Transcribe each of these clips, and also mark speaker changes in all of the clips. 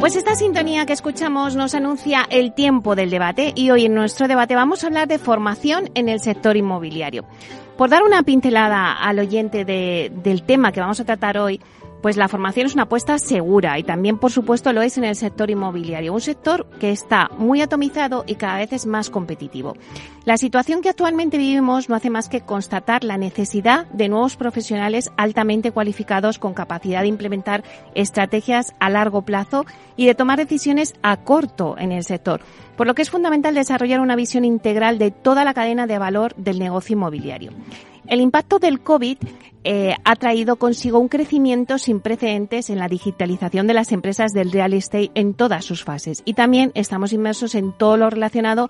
Speaker 1: Pues esta sintonía que escuchamos nos anuncia el tiempo del debate y hoy en nuestro debate vamos a hablar de formación en el sector inmobiliario. Por dar una pincelada al oyente del tema que vamos a tratar hoy, pues la formación es una apuesta segura y también, por supuesto, lo es en el sector inmobiliario, un sector que está muy atomizado y cada vez es más competitivo. La situación que actualmente vivimos no hace más que constatar la necesidad de nuevos profesionales altamente cualificados con capacidad de implementar estrategias a largo plazo y de tomar decisiones a corto en el sector, por lo que es fundamental desarrollar una visión integral de toda la cadena de valor del negocio inmobiliario. El impacto del COVID eh, ha traído consigo un crecimiento sin precedentes en la digitalización de las empresas del real estate en todas sus fases. Y también estamos inmersos en todo lo relacionado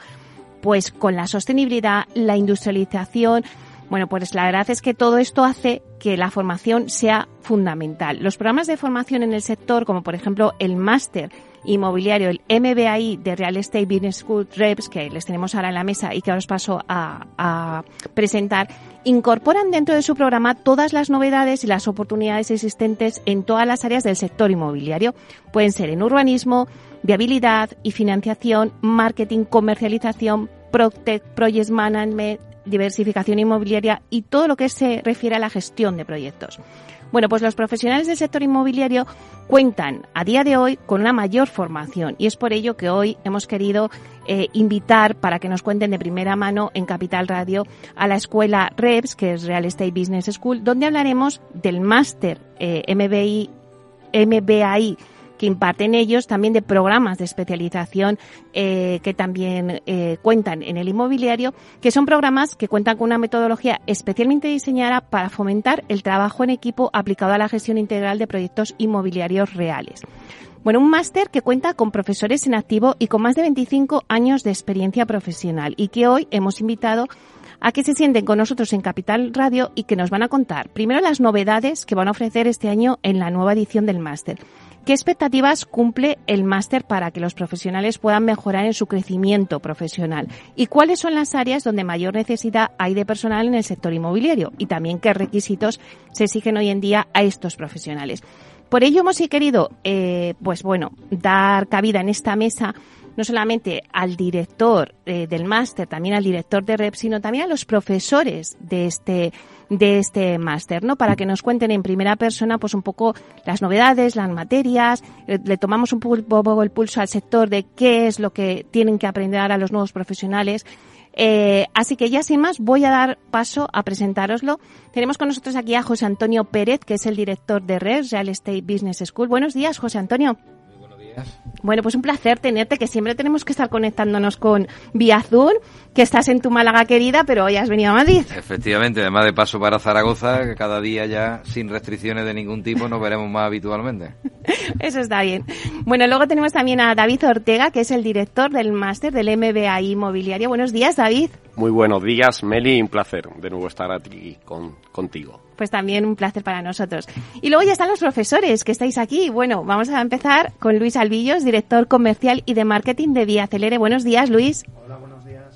Speaker 1: pues con la sostenibilidad, la industrialización. Bueno, pues la verdad es que todo esto hace que la formación sea fundamental. Los programas de formación en el sector, como por ejemplo el máster inmobiliario, el MBAI de Real Estate Business School Reps, que les tenemos ahora en la mesa y que ahora os paso a, a presentar, incorporan dentro de su programa todas las novedades y las oportunidades existentes en todas las áreas del sector inmobiliario. Pueden ser en urbanismo, viabilidad y financiación, marketing, comercialización, project management, diversificación inmobiliaria y todo lo que se refiere a la gestión de proyectos. Bueno, pues los profesionales del sector inmobiliario cuentan a día de hoy con una mayor formación y es por ello que hoy hemos querido eh, invitar para que nos cuenten de primera mano en Capital Radio a la escuela REPS, que es Real Estate Business School, donde hablaremos del máster eh, MBI, MBAI que imparten ellos, también de programas de especialización eh, que también eh, cuentan en el inmobiliario, que son programas que cuentan con una metodología especialmente diseñada para fomentar el trabajo en equipo aplicado a la gestión integral de proyectos inmobiliarios reales. Bueno, un máster que cuenta con profesores en activo y con más de 25 años de experiencia profesional y que hoy hemos invitado a que se sienten con nosotros en Capital Radio y que nos van a contar primero las novedades que van a ofrecer este año en la nueva edición del máster ¿Qué expectativas cumple el máster para que los profesionales puedan mejorar en su crecimiento profesional? ¿Y cuáles son las áreas donde mayor necesidad hay de personal en el sector inmobiliario? Y también qué requisitos se exigen hoy en día a estos profesionales. Por ello hemos querido, eh, pues bueno, dar cabida en esta mesa no solamente al director eh, del máster, también al director de REP, sino también a los profesores de este de este máster, ¿no? Para que nos cuenten en primera persona, pues un poco las novedades, las materias, eh, le, tomamos un poco el pulso al sector de qué es lo que tienen que aprender a los nuevos profesionales. Eh, así que ya sin más voy a dar paso a presentároslo. Tenemos con nosotros aquí a José Antonio Pérez, que es el director de RES, Real Estate Business School. Buenos días, José Antonio. Bueno, pues un placer tenerte, que siempre tenemos que estar conectándonos con vía Zoom, que estás en tu Málaga querida, pero hoy has venido a Madrid.
Speaker 2: Efectivamente, además de paso para Zaragoza, que cada día ya sin restricciones de ningún tipo nos veremos más habitualmente.
Speaker 1: Eso está bien. Bueno, luego tenemos también a David Ortega, que es el director del máster del MBA Inmobiliario. Buenos días, David.
Speaker 3: Muy buenos días, Meli, un placer de nuevo estar aquí con, contigo
Speaker 1: pues también un placer para nosotros. Y luego ya están los profesores que estáis aquí. Bueno, vamos a empezar con Luis Albillos, director comercial y de marketing de Vía Celere. Buenos días, Luis.
Speaker 4: Hola, buenos días.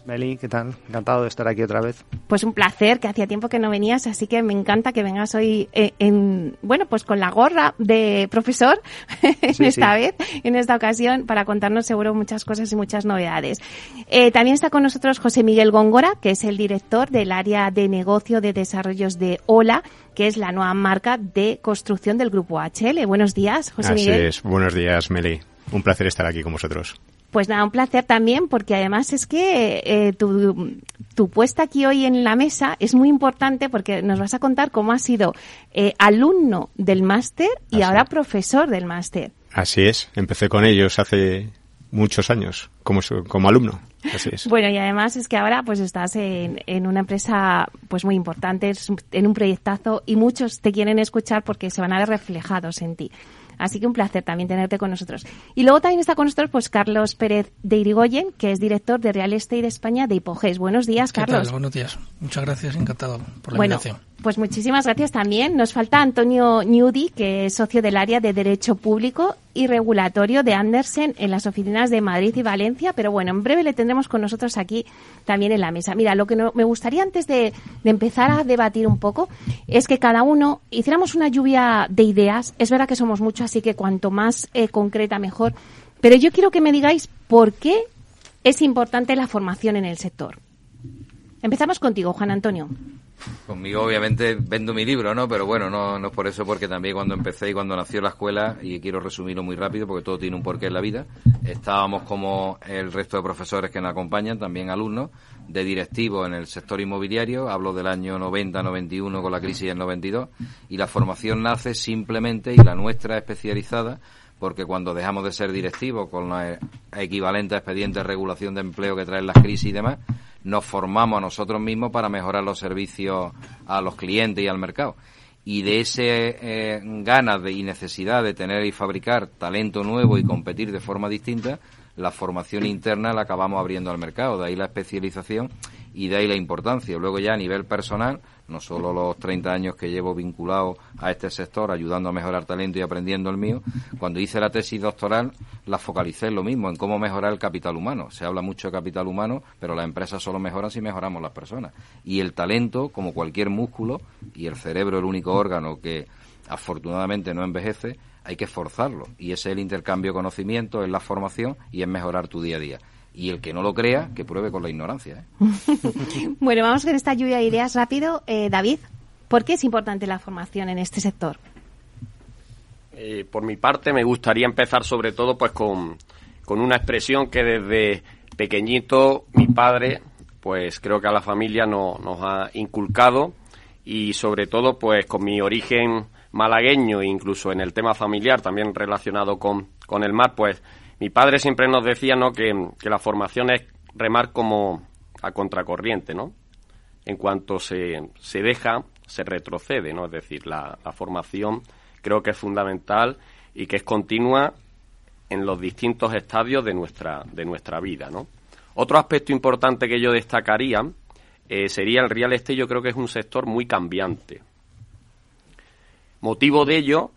Speaker 4: Meli, ¿qué tal? Encantado de estar aquí otra vez.
Speaker 1: Pues un placer, que hacía tiempo que no venías, así que me encanta que vengas hoy eh, en, bueno, pues con la gorra de profesor en esta vez, en esta ocasión, para contarnos seguro muchas cosas y muchas novedades. Eh, también está con nosotros José Miguel Góngora, que es el director del área de negocio de desarrollos de OLA, que es la nueva marca de construcción del grupo HL. Buenos días, José
Speaker 5: Así
Speaker 1: Miguel.
Speaker 5: es, buenos días, Meli. Un placer estar aquí con vosotros.
Speaker 1: Pues nada, un placer también, porque además es que eh, tu, tu, puesta aquí hoy en la mesa es muy importante porque nos vas a contar cómo has sido eh, alumno del máster y ahora profesor del máster.
Speaker 5: Así es, empecé con ellos hace muchos años como, como alumno. Así es.
Speaker 1: Bueno, y además es que ahora pues estás en, en, una empresa pues muy importante, en un proyectazo y muchos te quieren escuchar porque se van a ver reflejados en ti. Así que un placer también tenerte con nosotros. Y luego también está con nosotros pues Carlos Pérez de Irigoyen, que es director de Real Estate España de Hipoges. Buenos días, Carlos.
Speaker 6: Buenos días. Muchas gracias, encantado por la
Speaker 1: bueno,
Speaker 6: invitación.
Speaker 1: Pues muchísimas gracias también. Nos falta Antonio Newdy, que es socio del área de Derecho Público y Regulatorio de Andersen en las oficinas de Madrid y Valencia, pero bueno, en breve le tendremos con nosotros aquí también en la mesa. Mira, lo que no, me gustaría antes de, empezar a debatir un poco es que cada uno hiciéramos una lluvia de ideas. Es verdad que somos muchos, así que cuanto más eh, concreta mejor. Pero yo quiero que me digáis por qué es importante la formación en el sector. Empezamos contigo, Juan Antonio.
Speaker 2: Conmigo obviamente vendo mi libro, ¿no? Pero bueno, no, no es por eso, porque también cuando empecé y cuando nació la escuela, y quiero resumirlo muy rápido porque todo tiene un porqué en la vida, estábamos como el resto de profesores que nos acompañan, también alumnos, de directivos en el sector inmobiliario, hablo del año 90-91 con la crisis del 92, y la formación nace simplemente, y la nuestra especializada, porque cuando dejamos de ser directivos con la equivalente a expedientes de regulación de empleo que traen las crisis y demás, nos formamos a nosotros mismos para mejorar los servicios a los clientes y al mercado. Y de ese eh, ganas de, y necesidad de tener y fabricar talento nuevo y competir de forma distinta, la formación interna la acabamos abriendo al mercado. De ahí la especialización y de ahí la importancia. Luego ya a nivel personal, no solo los 30 años que llevo vinculado a este sector, ayudando a mejorar talento y aprendiendo el mío, cuando hice la tesis doctoral la focalicé en lo mismo, en cómo mejorar el capital humano. Se habla mucho de capital humano, pero las empresas solo mejoran si mejoramos las personas. Y el talento, como cualquier músculo, y el cerebro el único órgano que afortunadamente no envejece, hay que forzarlo. Y ese es el intercambio de conocimiento, es la formación y es mejorar tu día a día y el que no lo crea, que pruebe con la ignorancia.
Speaker 1: ¿eh? bueno, vamos con esta lluvia de ideas rápido. Eh, David, ¿por qué es importante la formación en este sector?
Speaker 3: Eh, por mi parte, me gustaría empezar sobre todo pues con, con una expresión que desde pequeñito mi padre, pues creo que a la familia no, nos ha inculcado y sobre todo pues con mi origen malagueño e incluso en el tema familiar también relacionado con, con el mar, pues mi padre siempre nos decía ¿no? que, la formación es remar como a contracorriente, ¿no? En cuanto se, se deja, se retrocede, ¿no? Es decir, la, formación creo que es fundamental y que es continua en los distintos estadios de nuestra, de nuestra vida, ¿no? Otro aspecto importante que yo destacaría eh, sería el real estate, yo creo que es un sector muy cambiante. Motivo de ello,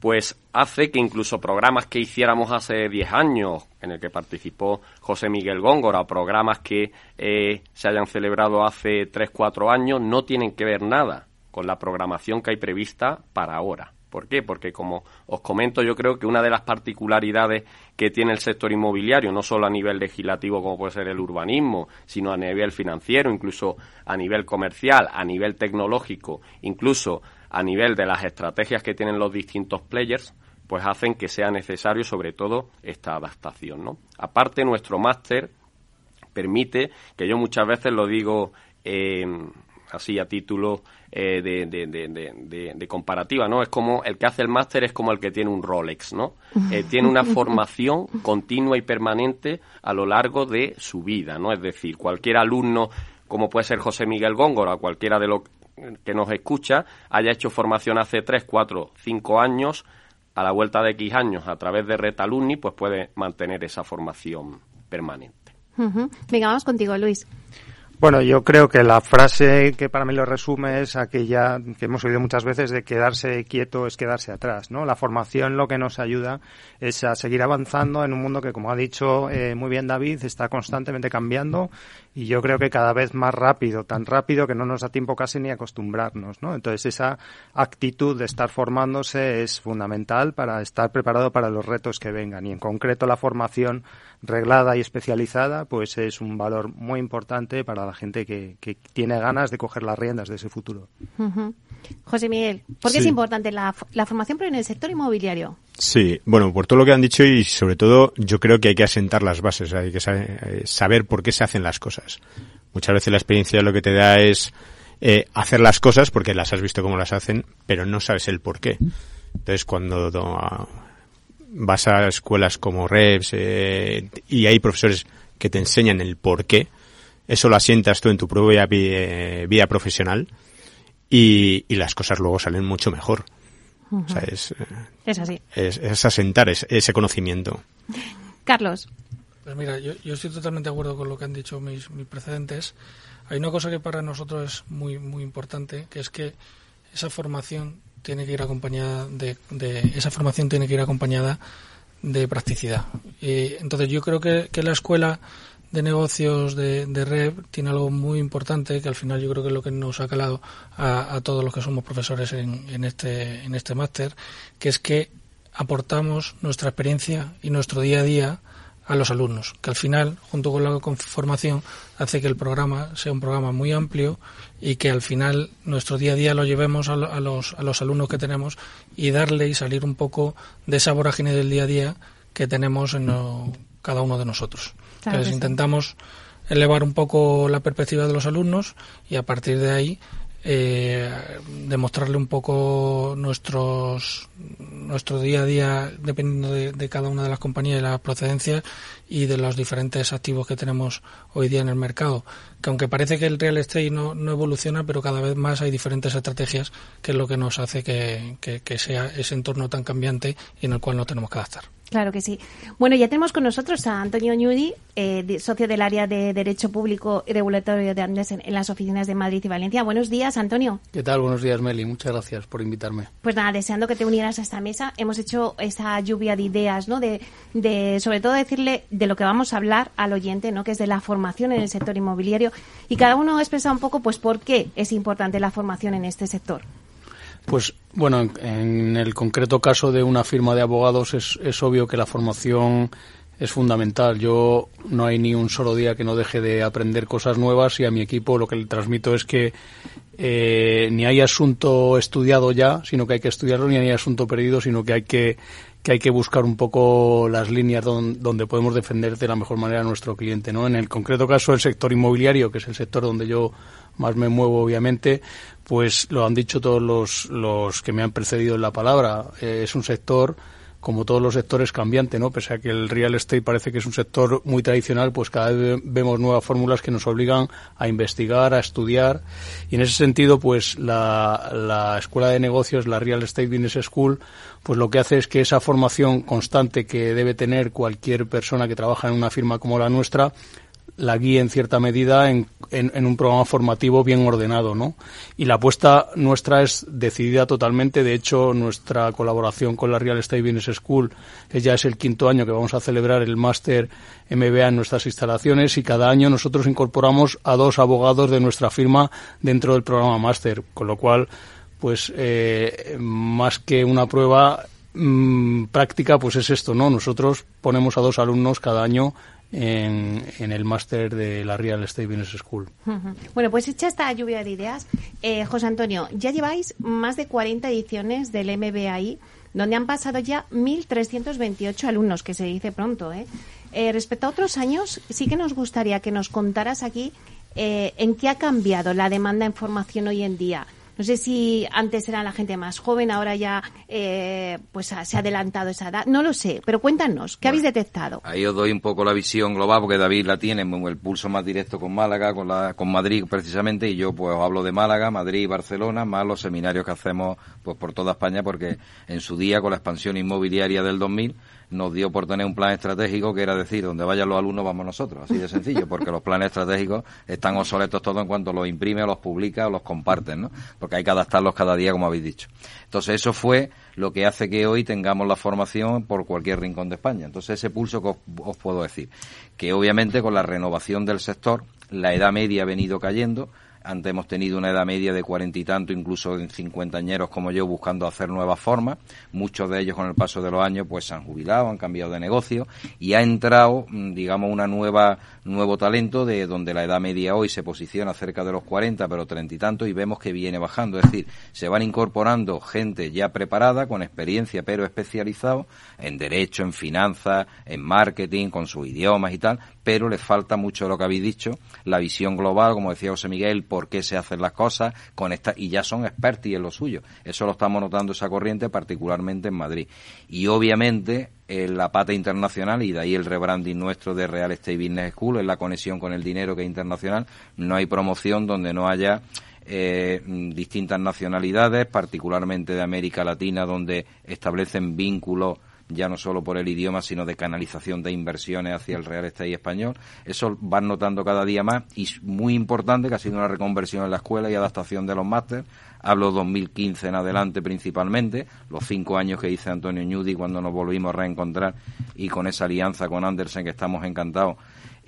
Speaker 3: pues hace que incluso programas que hiciéramos hace 10 años, en el que participó José Miguel Góngora, programas que eh, se hayan celebrado hace 3, 4 años, no tienen que ver nada con la programación que hay prevista para ahora. ¿Por qué? Porque como os comento, yo creo que una de las particularidades que tiene el sector inmobiliario, no solo a nivel legislativo como puede ser el urbanismo, sino a nivel financiero, incluso a nivel comercial, a nivel tecnológico, incluso a nivel de las estrategias que tienen los distintos players, pues hacen que sea necesario sobre todo esta adaptación, ¿no? Aparte, nuestro máster permite, que yo muchas veces lo digo eh, así a título eh, de, de, de, comparativa, ¿no? Es como el que hace el máster es como el que tiene un Rolex, ¿no? Eh, tiene una formación continua y permanente a lo largo de su vida, ¿no? Es decir, cualquier alumno, como puede ser José Miguel Góngora, cualquiera de los que nos escucha haya hecho formación hace 3, 4, 5 años, a la vuelta de X años a través de Red Alumni, pues puede mantener esa formación permanente.
Speaker 1: Venga, vamos contigo, Luis.
Speaker 4: Bueno, yo creo que la frase que para mí lo resume es aquella que hemos oído muchas veces de quedarse quieto es quedarse atrás, ¿no? La formación lo que nos ayuda es a seguir avanzando en un mundo que, como ha dicho eh, muy bien David, está constantemente cambiando y yo creo que cada vez más rápido, tan rápido que no nos da tiempo casi ni acostumbrarnos, ¿no? Entonces esa actitud de estar formándose es fundamental para estar preparado para los retos que vengan y en concreto la formación reglada y especializada pues es un valor muy importante para la gente que, que tiene ganas de coger las riendas de ese futuro.
Speaker 1: José Miguel, ¿por qué es importante la, la formación pero en el sector inmobiliario?
Speaker 5: Sí, bueno, por todo lo que han dicho y sobre todo yo creo que hay que asentar las bases, hay que eh, saber por qué se hacen las cosas. Muchas veces la experiencia lo que te da es eh, hacer las cosas porque las has visto cómo las hacen, pero no sabes el por qué. Entonces cuando vas a escuelas como REPS eh, y hay profesores que te enseñan el por qué, eso lo asientas tú en tu propia vida profesional y, y las cosas luego salen mucho mejor. O sea, es,
Speaker 1: es así.
Speaker 5: Es, es asentar ese conocimiento.
Speaker 1: Carlos.
Speaker 6: Pues mira, yo, yo, estoy totalmente de acuerdo con lo que han dicho mis, mis precedentes. Hay una cosa que para nosotros es muy, muy importante, que es que esa formación tiene que ir acompañada de, de esa formación tiene que ir acompañada de practicidad. Y entonces yo creo que, que la escuela de negocios de, de tiene algo muy importante que al final yo creo que es lo que nos ha calado a, a todos los que somos profesores en, en este, en este máster, que es que aportamos nuestra experiencia y nuestro día a día a los alumnos, que al final, junto con la formación, hace que el programa sea un programa muy amplio y que al final nuestro día a día lo llevemos a, los, a los alumnos que tenemos y darle y salir un poco de esa vorágine del día a día que tenemos en lo, cada uno de nosotros. Claro Entonces intentamos elevar un poco la perspectiva de los alumnos y a partir de ahí eh, demostrarle un poco nuestros nuestro día a día dependiendo de, de, cada una de las compañías y las procedencias y de los diferentes activos que tenemos hoy día en el mercado. Que aunque parece que el real estate no, no evoluciona pero cada vez más hay diferentes estrategias que es lo que nos hace que, que, que sea ese entorno tan cambiante y en el cual no tenemos que adaptar
Speaker 1: Claro que sí. Bueno, ya tenemos con nosotros a Antonio Ñudi, eh, socio del área de Derecho Público y Regulatorio de Andes en, en, las oficinas de Madrid y Valencia. Buenos días, Antonio.
Speaker 7: ¿Qué tal? Buenos días, Meli. Muchas gracias por invitarme.
Speaker 1: Pues nada, deseando que te unieras a esta mesa. Hemos hecho esa lluvia de ideas, ¿no? De, de sobre todo decirle de lo que vamos a hablar al oyente, ¿no? Que es de la formación en el sector inmobiliario. Y cada uno ha expresado un poco, pues, por qué es importante la formación en este sector.
Speaker 7: Pues bueno, en, en, el concreto caso de una firma de abogados es, es, obvio que la formación es fundamental. Yo no hay ni un solo día que no deje de aprender cosas nuevas y a mi equipo lo que le transmito es que eh, ni hay asunto estudiado ya, sino que hay que estudiarlo, ni hay asunto perdido, sino que hay que que hay que buscar un poco las líneas don, donde podemos defender de la mejor manera a nuestro cliente. ¿no? En el concreto caso del sector inmobiliario, que es el sector donde yo más me muevo, obviamente, pues lo han dicho todos los, los que me han precedido en la palabra. Eh, es un sector como todos los sectores cambiante, ¿no? Pese a que el real estate parece que es un sector muy tradicional, pues cada vez vemos nuevas fórmulas que nos obligan a investigar, a estudiar. Y en ese sentido, pues la, la Escuela de Negocios, la Real Estate Business School, pues lo que hace es que esa formación constante que debe tener cualquier persona que trabaja en una firma como la nuestra, la guía en cierta medida en, en, un programa formativo bien ordenado, ¿no? Y la apuesta nuestra es decidida totalmente. De hecho, nuestra colaboración con la Real Estate Business School, que ya es el quinto año que vamos a celebrar el máster MBA en nuestras instalaciones y cada año nosotros incorporamos a dos abogados de nuestra firma dentro del programa máster, con lo cual, pues, eh, más que una prueba mmm, práctica, pues es esto, ¿no? Nosotros ponemos a dos alumnos cada año en, el máster de la Real Estate Business School.
Speaker 1: Bueno, pues hecha esta lluvia de ideas, eh, José Antonio, ya lleváis más de 40 ediciones del MBAI, donde han pasado ya 1.328 alumnos, que se dice pronto. ¿eh? Eh, respecto a otros años, sí que nos gustaría que nos contaras aquí eh, en qué ha cambiado la demanda en formación hoy en día. No sé si antes era la gente más joven, ahora ya eh, pues se ha adelantado esa edad. No lo sé, pero cuéntanos, ¿qué bueno, habéis detectado?
Speaker 2: Ahí os doy un poco la visión global, porque David la tiene, el pulso más directo con Málaga, con, la, con Madrid precisamente, y yo pues os hablo de Málaga, Madrid y Barcelona, más los seminarios que hacemos pues por toda España, porque en su día con la expansión inmobiliaria del 2000 nos dio por tener un plan estratégico que era decir, donde vayan los alumnos vamos nosotros, así de sencillo, porque los planes estratégicos están obsoletos todos en cuanto los imprime, o los publica o los comparten, ¿no? Porque hay que adaptarlos cada día, como habéis dicho. Entonces eso fue lo que hace que hoy tengamos la formación por cualquier rincón de España. Entonces ese pulso que os, os puedo decir, que obviamente con la renovación del sector, la edad media ha venido cayendo, antes hemos tenido una edad media de cuarenta y tanto, incluso en cincuentañeros como yo, buscando hacer nuevas formas. Muchos de ellos con el paso de los años pues se han jubilado, han cambiado de negocio y ha entrado, digamos, una nueva nuevo talento de donde la edad media hoy se posiciona cerca de los 40, pero treinta y tanto y vemos que viene bajando. Es decir, se van incorporando gente ya preparada, con experiencia, pero especializado en derecho, en finanzas, en marketing, con sus idiomas y tal, pero les falta mucho de lo que habéis dicho, la visión global, como decía José Miguel, por qué se hacen las cosas, con esta, y ya son expertos en lo suyo. Eso lo estamos notando esa corriente, particularmente en Madrid. Y obviamente en la pata internacional y de ahí el rebranding nuestro de Real Estate Business School, es la conexión con el dinero que es internacional. No hay promoción donde no haya eh, distintas nacionalidades, particularmente de América Latina, donde establecen vínculos ya no solo por el idioma, sino de canalización de inversiones hacia el real estate español. Eso van notando cada día más y es muy importante que ha sido una reconversión en la escuela y adaptación de los másteres. Hablo 2015 en adelante principalmente, los cinco años que hice Antonio Ñudi cuando nos volvimos a reencontrar y con esa alianza con Andersen que estamos encantados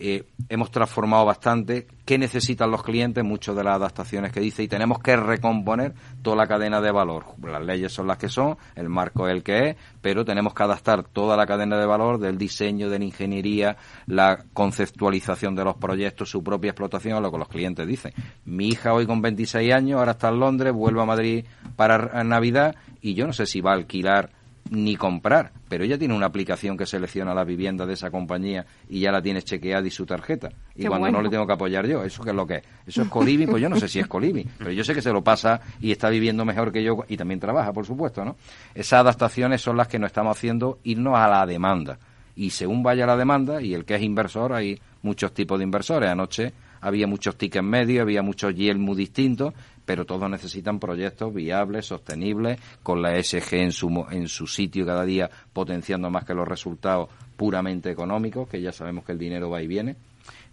Speaker 2: eh, hemos transformado bastante qué necesitan los clientes, muchas de las adaptaciones que dice, y tenemos que recomponer toda la cadena de valor. Las leyes son las que son, el marco es el que es, pero tenemos que adaptar toda la cadena de valor del diseño, de la ingeniería, la conceptualización de los proyectos, su propia explotación, a lo que los clientes dicen. Mi hija hoy con 26 años, ahora está en Londres, vuelve a Madrid para Navidad y yo no sé si va a alquilar ni comprar, pero ella tiene una aplicación que selecciona la vivienda de esa compañía y ya la tienes chequeada y su tarjeta. Y cuando no le tengo que apoyar yo, ¿eso qué es lo que es? ¿Eso es Coliving? Pues yo no sé si es Coliving, pero yo sé que se lo pasa y está viviendo mejor que yo y también trabaja, por supuesto, ¿no? Esas adaptaciones son las que nos estamos haciendo irnos a la demanda. Y según vaya la demanda, y el que es inversor, hay muchos tipos de inversores. Anoche había muchos tickets medios, había muchos yield muy distintos, pero todos necesitan proyectos viables, sostenibles, con la ESG en su, en su sitio cada día potenciando más que los resultados puramente económicos, que ya sabemos que el dinero va y viene.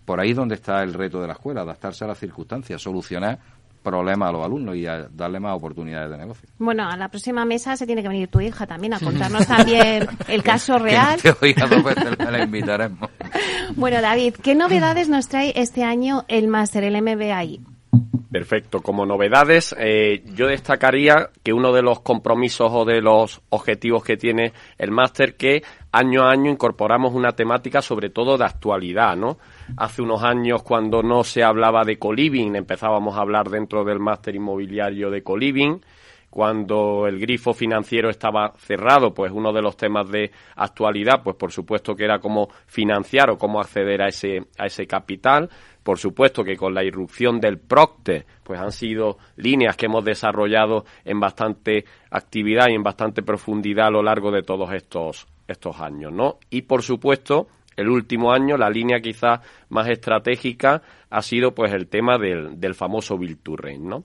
Speaker 2: Por ahí es donde está el reto de la escuela, adaptarse a las circunstancias, solucionar problemas a los alumnos y darle más oportunidades de negocio.
Speaker 1: Bueno, a la próxima mesa se tiene que venir tu hija también a contarnos también el caso real.
Speaker 2: la invitaremos.
Speaker 1: bueno, David, ¿qué novedades nos trae este año el máster, el MBAI?
Speaker 3: Perfecto. Como novedades, eh, yo destacaría que uno de los compromisos o de los objetivos que tiene el máster que año a año incorporamos una temática sobre todo de actualidad, ¿no? Hace unos años cuando no se hablaba de coliving, empezábamos a hablar dentro del máster inmobiliario de coliving. Cuando el grifo financiero estaba cerrado, pues uno de los temas de actualidad, pues por supuesto que era cómo financiar o cómo acceder a ese, a ese capital. Por supuesto que con la irrupción del Procte, pues han sido líneas que hemos desarrollado en bastante actividad y en bastante profundidad a lo largo de todos estos, estos años, ¿no? Y por supuesto, el último año, la línea quizás más estratégica ha sido pues el tema del, del famoso Bill ¿no?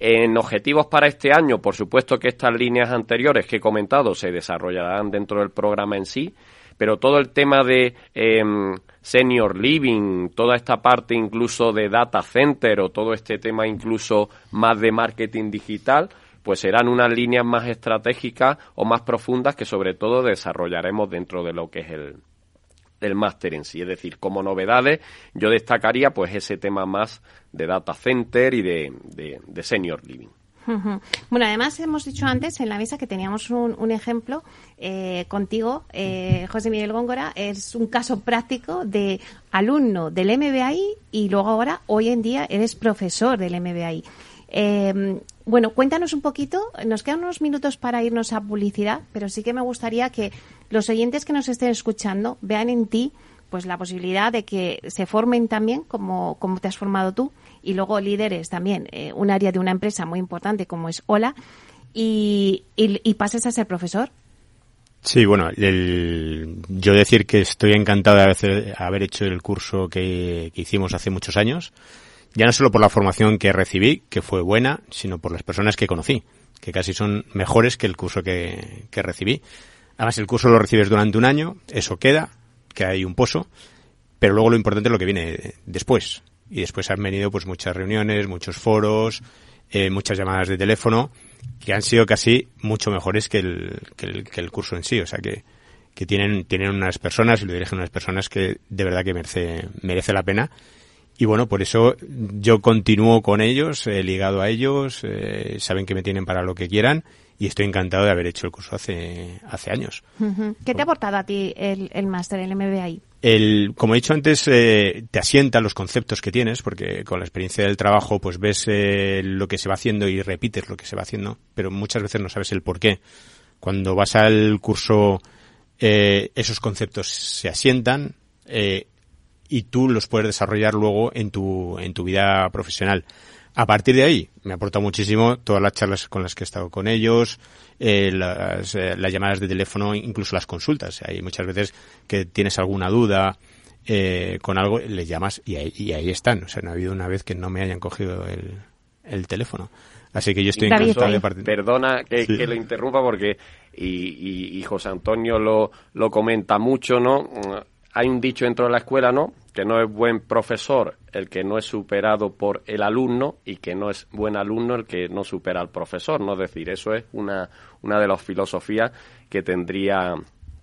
Speaker 3: En objetivos para este año, por supuesto que estas líneas anteriores que he comentado se desarrollarán dentro del programa en sí, pero todo el tema de em, senior living, toda esta parte incluso de data center o todo este tema incluso más de marketing digital, pues serán unas líneas más estratégicas o más profundas que sobre todo desarrollaremos dentro de lo que es el, el máster en sí. Es decir, como novedades, yo destacaría pues ese tema más de data center y de, de senior living.
Speaker 1: Bueno, además hemos dicho antes en la mesa que teníamos un, ejemplo eh, contigo, eh, José Miguel Góngora, es un caso práctico de alumno del MBAI y luego ahora, hoy en día, eres profesor del MBAI. Em, bueno, cuéntanos un poquito, nos quedan unos minutos para irnos a publicidad, pero sí que me gustaría que los oyentes que nos estén escuchando vean en ti pues la posibilidad de que se formen también como, como te has formado tú y luego líderes también, eh, un área de una empresa muy importante como es Hola, y, y, pases a ser profesor.
Speaker 5: Sí, bueno, yo decir que estoy encantado de haber, hecho el curso que, hicimos hace muchos años, ya no solo por la formación que recibí, que fue buena, sino por las personas que conocí, que casi son mejores que el curso que, que recibí. Además, el curso lo recibes durante un año, eso queda, que hay un pozo, pero luego lo importante es lo que viene después. Y después han venido pues muchas reuniones, muchos foros, eh, muchas llamadas de teléfono, que han sido casi mucho mejores que el, que el, que el curso en sí. O sea que, que tienen, tienen unas personas y lo dirigen unas personas que de verdad que merece, merece la pena. Y bueno, por eso yo continúo con ellos, ligado a ellos, eh, saben que me tienen para lo que quieran y estoy encantado de haber hecho el curso hace, hace años.
Speaker 1: ¿Qué te ha aportado a ti el, el máster, el MBA?
Speaker 5: El, como he dicho antes, eh, te asienta los conceptos que tienes, porque con la experiencia del trabajo, pues ves eh, lo que se va haciendo y repites lo que se va haciendo, pero muchas veces no sabes el por qué. Cuando vas al curso, eh, esos conceptos se asientan y tú los puedes desarrollar luego en tu, en tu vida profesional. A partir de ahí, me ha aportado muchísimo todas las charlas con las que he estado con ellos, eh, las, eh, las, llamadas de teléfono, incluso las consultas. Hay muchas veces que tienes alguna duda eh, con algo, les llamas y ahí, y ahí, están. O sea, no ha habido una vez que no me hayan cogido el, el teléfono. Así que yo estoy encantado de partir.
Speaker 3: Perdona que,
Speaker 5: Sí.
Speaker 3: que lo interrumpa porque, y, y- y José Antonio lo, lo comenta mucho, ¿no? Hay un dicho dentro de la escuela, ¿no? Que no es buen profesor el que no es superado por el alumno y que no es buen alumno el que no supera al profesor, ¿no? Es decir, eso es una, una de las filosofías que tendría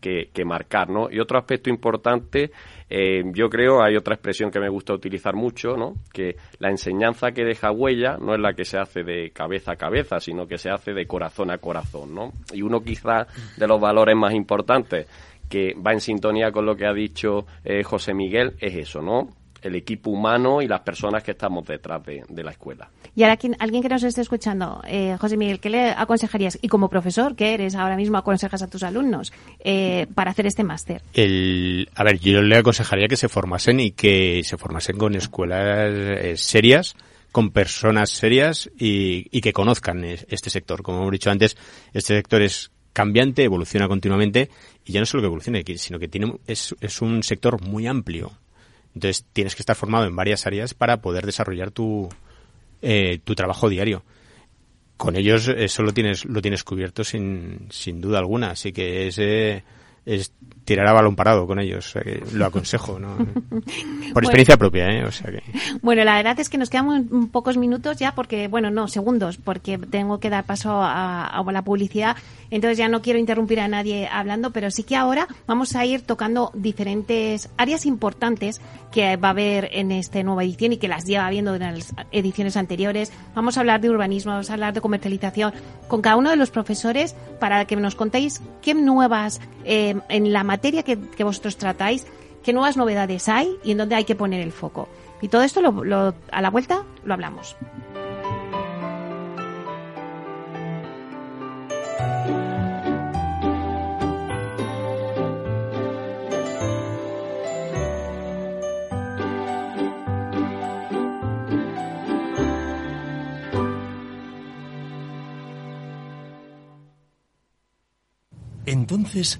Speaker 3: que, marcar, ¿no? Y otro aspecto importante, eh, yo creo, hay otra expresión que me gusta utilizar mucho, ¿no? Que la enseñanza que deja huella no es la que se hace de cabeza a cabeza, sino que se hace de corazón a corazón, ¿no? Y uno quizá de los valores más importantes que va en sintonía con lo que ha dicho eh, José Miguel es eso, ¿no? El equipo humano y las personas que estamos detrás de, de la escuela.
Speaker 1: Y ahora, quien- alguien que nos esté escuchando, eh, José Miguel, ¿qué le aconsejarías? Y como profesor, ¿qué eres ahora mismo aconsejas a tus alumnos eh, para hacer este máster?
Speaker 5: El, a ver, yo le aconsejaría que se formasen y que se formasen con escuelas eh, serias, con personas serias y, y que conozcan es- este sector. Como hemos dicho antes, este sector es cambiante, evoluciona continuamente y ya no solo que evolucione, que- sino que tiene, es, es un sector muy amplio. Entonces tienes que estar formado en varias áreas para poder desarrollar tu, eh, tu trabajo diario. Con ellos eso lo tienes, lo tienes cubierto sin, sin duda alguna, así que es, eh, es tirar a balón parado con ellos, o sea que lo aconsejo, ¿no? Por experiencia propia, ¿eh? O sea que...
Speaker 1: Bueno, la verdad es que nos quedan pocos minutos ya porque, bueno, no, segundos, porque tengo que dar paso a, a la publicidad. Entonces ya no quiero interrumpir a nadie hablando, pero sí que ahora vamos a ir tocando diferentes áreas importantes que va a haber en esta nueva edición y que las lleva habiendo en las ediciones anteriores. Vamos a hablar de urbanismo, vamos a hablar de comercialización con cada uno de los profesores para que nos contéis qué nuevas, eh, en la materia que, que vosotros tratáis, qué nuevas novedades hay y en dónde hay que poner el foco. Y todo esto lo- lo- a la vuelta lo hablamos.
Speaker 8: Entonces,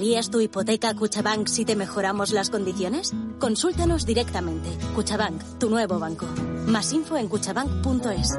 Speaker 9: ¿Traerías tu hipoteca Cuchabank si te mejoramos las condiciones? Consúltanos directamente. Cuchabank, tu nuevo banco. Más info en cuchabank.es.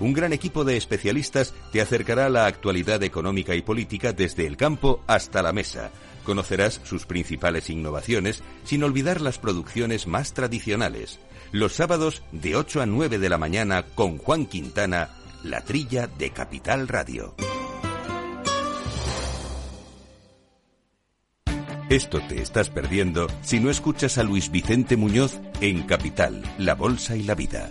Speaker 10: Un gran equipo de especialistas te acercará a la actualidad económica y política desde el campo hasta la mesa. Conocerás sus principales innovaciones sin olvidar las producciones más tradicionales. Los sábados de 8 a 9 de la mañana con Juan Quintana, La Trilla de Capital Radio. Esto te estás perdiendo si no escuchas a Luis Vicente Muñoz en Capital, La Bolsa y la Vida.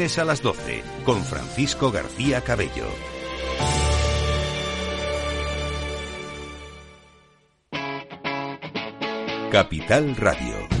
Speaker 10: a las 12, con Francisco García Cabello. Capital Radio.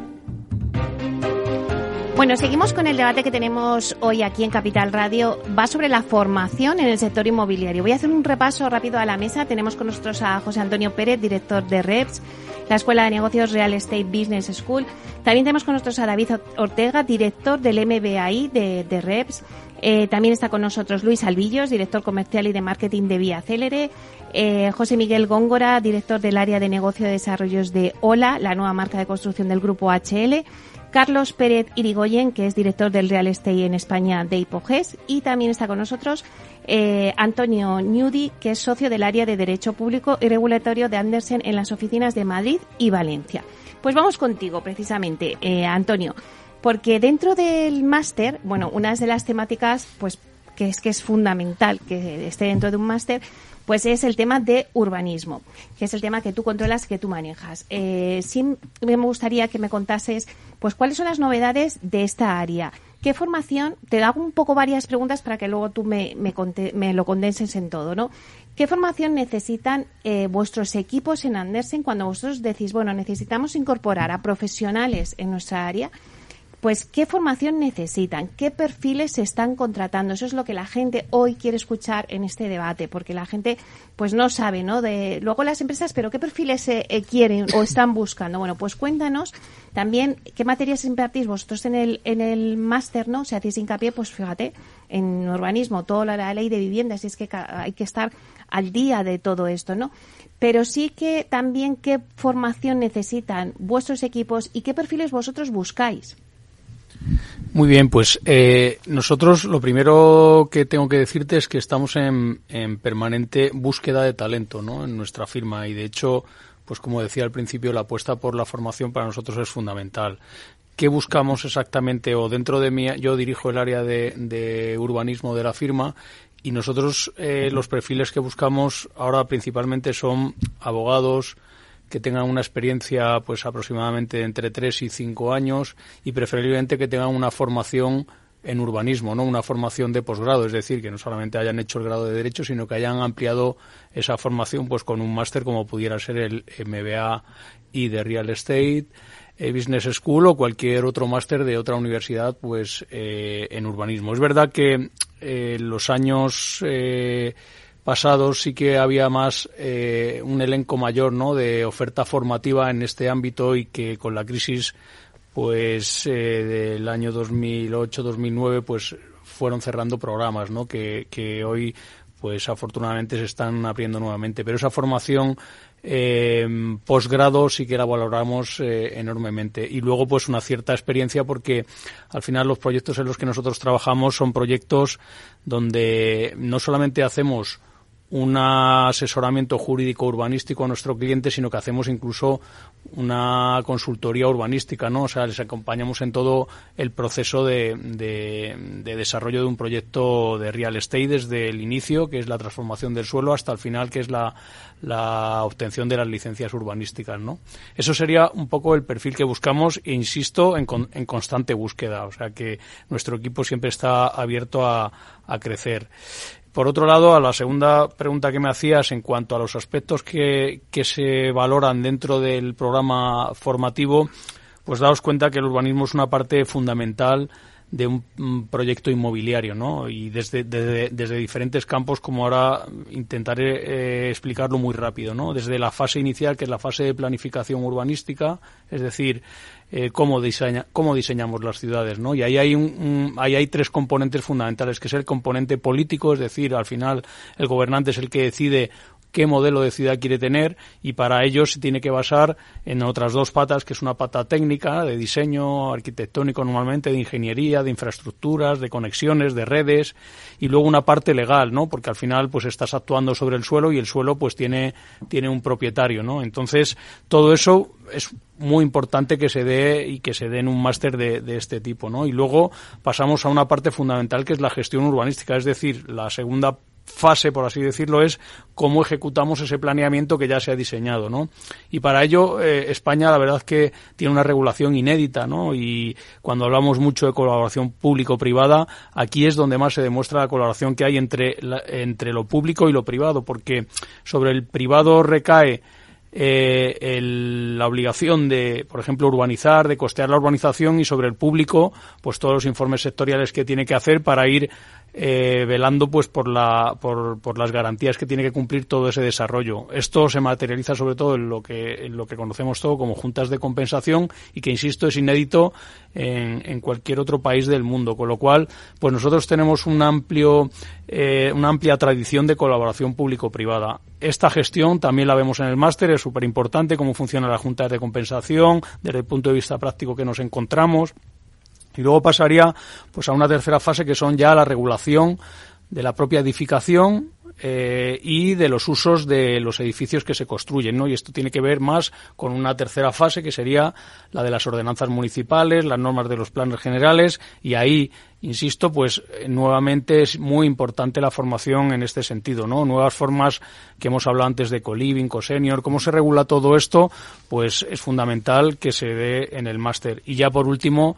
Speaker 1: Bueno, seguimos con el debate que tenemos hoy aquí en Capital Radio. Va sobre la formación en el sector inmobiliario. Voy a hacer un repaso rápido a la mesa. Tenemos con nosotros a José Antonio Pérez, director de REPS, la Escuela de Negocios Real Estate Business School. También tenemos con nosotros a David Ortega, director del MBAI de, REPS. Eh, también está con nosotros Luis Albillos, director comercial y de marketing de Vía Célere. Eh, José Miguel Góngora, director del área de negocio de desarrollos de OLA, la nueva marca de construcción del grupo HL. Carlos Pérez Irigoyen, que es director del Real Estate en España de Hipoges, y también está con nosotros eh, Antonio Newdy, que es socio del área de Derecho Público y Regulatorio de Andersen en las oficinas de Madrid y Valencia. Pues vamos contigo, precisamente, eh, Antonio, porque dentro del máster, bueno, una de las temáticas, pues que es que es fundamental que esté dentro de un máster, pues es el tema de urbanismo, que es el tema que tú controlas, que tú manejas. Eh, sí me gustaría que me contases, pues, cuáles son las novedades de esta área. ¿Qué formación? Te hago un poco varias preguntas para que luego tú me, me, lo condenses en todo, ¿no? ¿Qué formación necesitan eh, vuestros equipos en Andersen cuando vosotros decís, bueno, necesitamos incorporar a profesionales en nuestra área? Pues qué formación necesitan, qué perfiles se están contratando. Eso es lo que la gente hoy quiere escuchar en este debate, porque la gente pues no sabe, ¿no? De luego las empresas, pero qué perfiles se eh, quieren o están buscando. Bueno, pues cuéntanos también qué materias impartís vosotros en el en el máster, ¿no? Si hacéis hincapié, pues fíjate, en urbanismo, toda la ley de vivienda, así es que hay que estar al día de todo esto, ¿no? Pero sí que también qué formación necesitan vuestros equipos y qué perfiles vosotros buscáis.
Speaker 7: Muy bien, pues eh, nosotros lo primero que tengo que decirte es que estamos en, permanente búsqueda de talento ¿no? en nuestra firma y de hecho, pues como decía al principio, la apuesta por la formación para nosotros es fundamental. ¿Qué buscamos exactamente? O dentro de mí, yo dirijo el área de, urbanismo de la firma y nosotros eh, los perfiles que buscamos ahora principalmente son abogados, que tengan una experiencia pues aproximadamente entre 3 y 5 años y preferiblemente que tengan una formación en urbanismo, no una formación de posgrado, es decir, que no solamente hayan hecho el grado de derecho, sino que hayan ampliado esa formación pues con un máster como pudiera ser el MBA y de Real Estate, eh, Business School o cualquier otro máster de otra universidad pues eh, en urbanismo. Es verdad que eh, los años pasados sí que había más eh, un elenco mayor ¿no? de oferta formativa en este ámbito y que con la crisis pues eh, del año 2008-2009 pues fueron cerrando programas ¿no? que, que hoy pues afortunadamente se están abriendo nuevamente pero esa formación eh, posgrado sí que la valoramos eh, enormemente y luego pues una cierta experiencia porque al final los proyectos en los que nosotros trabajamos son proyectos donde no solamente hacemos un asesoramiento jurídico urbanístico a nuestro cliente, sino que hacemos incluso una consultoría urbanística, ¿no? O sea, les acompañamos en todo el proceso de, de, desarrollo de un proyecto de real estate desde el inicio, que es la transformación del suelo, hasta el final, que es la, la obtención de las licencias urbanísticas, ¿no? Eso sería un poco el perfil que buscamos e insisto en, en constante búsqueda, o sea que nuestro equipo siempre está abierto a, a crecer. Por otro lado, a la segunda pregunta que me hacías en cuanto a los aspectos que, que se valoran dentro del programa formativo, pues daos cuenta que el urbanismo es una parte fundamental de un, proyecto inmobiliario, ¿no? Y desde, desde, diferentes campos, como ahora intentaré eh, explicarlo muy rápido, ¿no? Desde la fase inicial, que es la fase de planificación urbanística, es decir, eh, cómo, diseña, cómo diseñamos las ciudades, ¿no? Y ahí hay, un, ahí hay tres componentes fundamentales, que es el componente político, es decir, al final el gobernante es el que decide qué modelo de ciudad quiere tener y para ello se tiene que basar en otras dos patas, que es una pata técnica de diseño arquitectónico normalmente, de ingeniería, de infraestructuras, de conexiones, de redes y luego una parte legal, ¿no? Porque al final pues estás actuando sobre el suelo y el suelo pues tiene tiene un propietario, ¿no? Entonces, todo eso es muy importante que se dé y que se dé en un máster de, de, este tipo, ¿no? Y luego pasamos a una parte fundamental que es la gestión urbanística, es decir, la segunda fase, por así decirlo, es cómo ejecutamos ese planeamiento que ya se ha diseñado, ¿no? Y para ello, eh, España, la verdad que tiene una regulación inédita, ¿no? Y cuando hablamos mucho de colaboración público-privada, aquí es donde más se demuestra la colaboración que hay entre, entre lo público y lo privado, porque sobre el privado recae eh, el, la obligación de, por ejemplo, urbanizar, de costear la urbanización y sobre el público, pues todos los informes sectoriales que tiene que hacer para ir eh, velando pues por, la, por, por, las garantías que tiene que cumplir todo ese desarrollo. Esto se materializa sobre todo en lo que, en lo que conocemos todo como juntas de compensación y que, insisto, es inédito en, en cualquier otro país del mundo. Con lo cual, pues nosotros tenemos un amplio, eh, una amplia tradición de colaboración público-privada. Esta gestión también la vemos en el máster, es súper importante cómo funciona la junta de compensación, desde el punto de vista práctico que nos encontramos. Y luego pasaría pues a una tercera fase que son ya la regulación de la propia edificación eh, y de los usos de los edificios que se construyen, ¿no? Y esto tiene que ver más con una tercera fase que sería la de las ordenanzas municipales, las normas de los planes generales y ahí, insisto, pues nuevamente es muy importante la formación en este sentido, ¿no? Nuevas formas que hemos hablado antes de co-living, co-senior, cómo se regula todo esto, pues es fundamental que se dé en el máster. Y ya por último,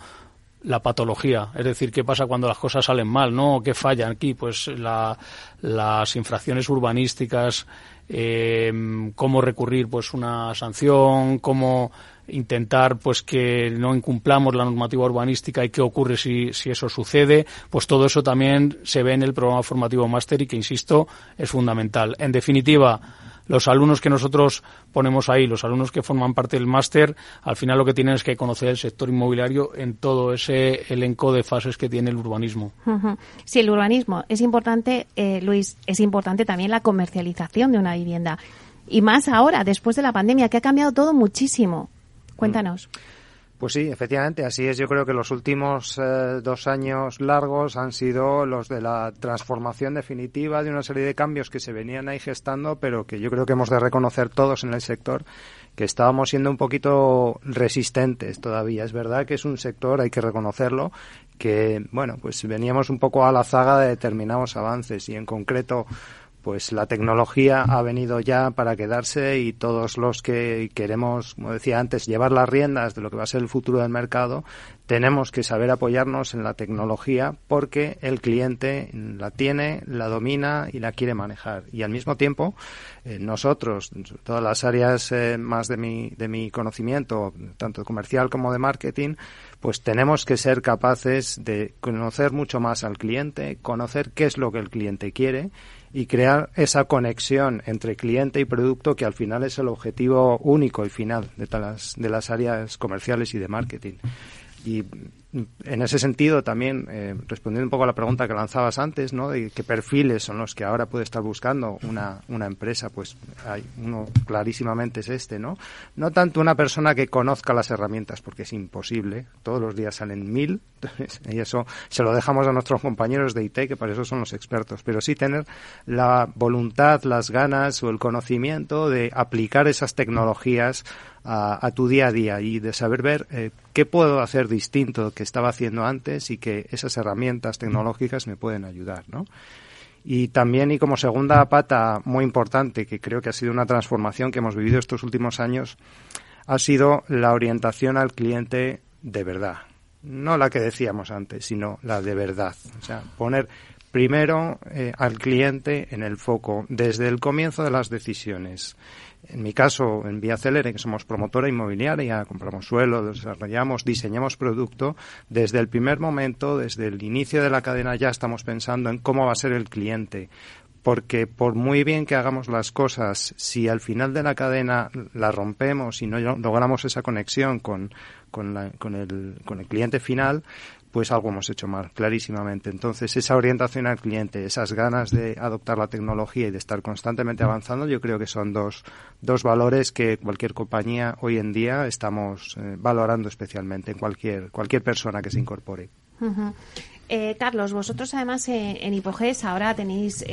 Speaker 7: la patología, es decir, qué pasa cuando las cosas salen mal, ¿no? ¿Qué fallan aquí? Pues la, las infracciones urbanísticas, eh, cómo recurrir pues una sanción, cómo intentar pues que no incumplamos la normativa urbanística y qué ocurre si, si eso sucede, pues todo eso también se ve en el programa formativo máster y que insisto es fundamental. En definitiva, los alumnos que nosotros ponemos ahí, los alumnos que forman parte del máster, al final lo que tienen es que conocer el sector inmobiliario en todo ese elenco de fases que tiene el urbanismo.
Speaker 1: Si el urbanismo es importante, eh, Luis, es importante también la comercialización de una vivienda. Y más ahora, después de la pandemia, que ha cambiado todo muchísimo. Cuéntanos.
Speaker 4: Pues sí, efectivamente, así es. Yo creo que los últimos eh, dos años largos han sido los de la transformación definitiva de una serie de cambios que se venían ahí gestando, pero que yo creo que hemos de reconocer todos en el sector que estábamos siendo un poquito resistentes todavía. Es verdad que es un sector, hay que reconocerlo, que, bueno, pues veníamos un poco a la zaga de determinados avances y en concreto pues la tecnología ha venido ya para quedarse y todos los que queremos, como decía antes, llevar las riendas de lo que va a ser el futuro del mercado, tenemos que saber apoyarnos en la tecnología porque el cliente la tiene, la domina y la quiere manejar. Y al mismo tiempo, eh, nosotros, todas las áreas eh, más de mi, de mi conocimiento, tanto comercial como de marketing, pues tenemos que ser capaces de conocer mucho más al cliente, conocer qué es lo que el cliente quiere y crear esa conexión entre cliente y producto que al final es el objetivo único y final de, las, de las áreas comerciales y de marketing. Y en ese sentido también, eh, respondiendo un poco a la pregunta que lanzabas antes, ¿no? De qué perfiles son los que ahora puede estar buscando una, una empresa, pues hay uno clarísimamente es este, ¿no? No tanto una persona que conozca las herramientas, porque es imposible, todos los días salen mil, y eso se lo dejamos a nuestros compañeros de IT, que para eso son los expertos, pero sí tener la voluntad, las ganas o el conocimiento de aplicar esas tecnologías a, tu día a día y de saber ver eh, qué puedo hacer distinto que estaba haciendo antes y que esas herramientas tecnológicas me pueden ayudar, ¿no? Y también, y como segunda pata muy importante, que creo que ha sido una transformación que hemos vivido estos últimos años, ha sido la orientación al cliente de verdad. No la que decíamos antes, sino la de verdad. O sea, poner primero eh, al cliente en el foco desde el comienzo de las decisiones en mi caso, en Vía Celere, que somos promotora inmobiliaria, compramos suelo, desarrollamos, diseñamos producto, desde el primer momento, desde el inicio de la cadena ya estamos pensando en cómo va a ser el cliente. Porque por muy bien que hagamos las cosas, si al final de la cadena la rompemos y no logramos esa conexión con, con, el cliente final, pues algo hemos hecho mal, clarísimamente. Entonces, esa orientación al cliente, esas ganas de adoptar la tecnología y de estar constantemente avanzando, yo creo que son dos, dos valores que cualquier compañía hoy en día estamos eh, valorando especialmente en cualquier, cualquier persona que se incorpore.
Speaker 1: Eh, Carlos, vosotros además eh, en Hipoges ahora tenéis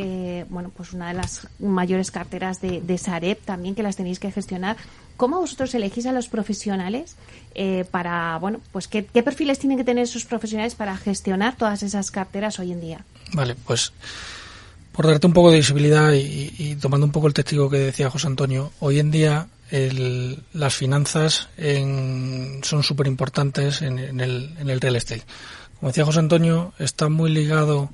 Speaker 1: bueno pues una de las mayores carteras de, de Sareb también que las tenéis que gestionar. ¿Cómo vosotros elegís a los profesionales eh, para, bueno, pues ¿qué, perfiles tienen que tener esos profesionales para gestionar todas esas carteras hoy en día?
Speaker 6: Vale, pues por darte un poco de visibilidad y, tomando un poco el testigo que decía José Antonio, hoy en día las finanzas son súper importantes en, el, en el real estate. Como decía José Antonio, está muy ligado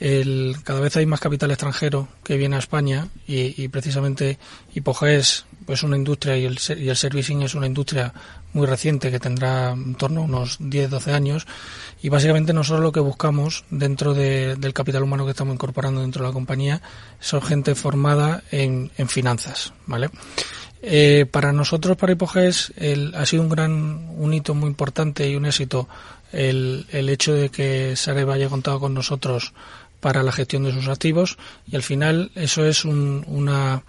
Speaker 6: el, cada vez hay más capital extranjero que viene a España y, y precisamente Hipoge es pues una industria y el, y el servicing es una industria muy reciente que tendrá en torno a unos 10-12 años y básicamente nosotros lo que buscamos dentro de, del capital humano que estamos incorporando dentro de la compañía son gente formada en, en finanzas, ¿vale? Eh, para nosotros, para Hipoges, ha sido un gran, un hito muy importante y un éxito el, el hecho de que Sareb haya contado con nosotros para la gestión de sus activos y al final eso es un, una,